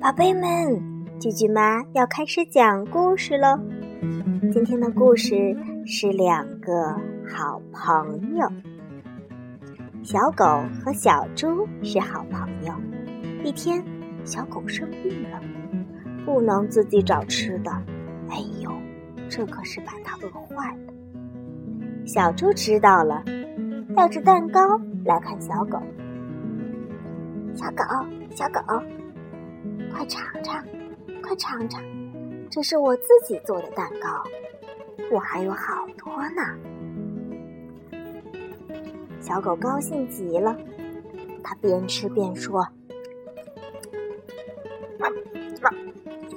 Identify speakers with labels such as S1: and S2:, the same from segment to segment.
S1: 宝贝们，句句妈要开始讲故事喽。今天的故事是两个好朋友。小狗和小猪是好朋友。一天，小狗生病了，不能自己找吃的。哎呦，这可是把它饿坏了。小猪知道了，带着蛋糕来看小狗。小狗，小狗。快尝尝，快尝尝，这是我自己做的蛋糕，我还有好多呢。小狗高兴极了，它边吃边说：“，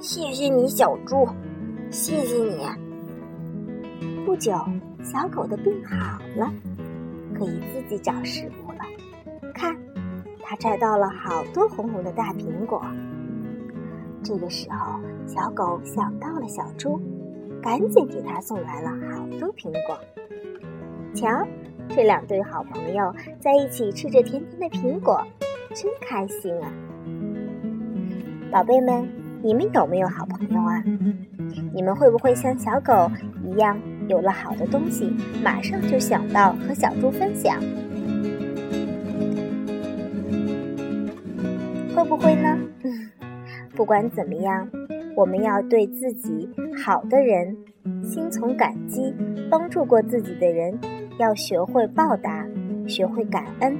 S1: 谢谢你，小猪，谢谢你。”不久，小狗的病好了，可以自己找食物了。看，它摘到了好多红红的大苹果。这个时候，小狗想到了小猪，赶紧给它送来了好多苹果。瞧，这两对好朋友在一起吃着甜甜的苹果，真开心啊！宝贝们，你们有没有好朋友啊？你们会不会像小狗一样，有了好的东西，马上就想到和小猪分享？会不会呢？不管怎么样，我们要对自己好的人心存感激，帮助过自己的人要学会报答，学会感恩。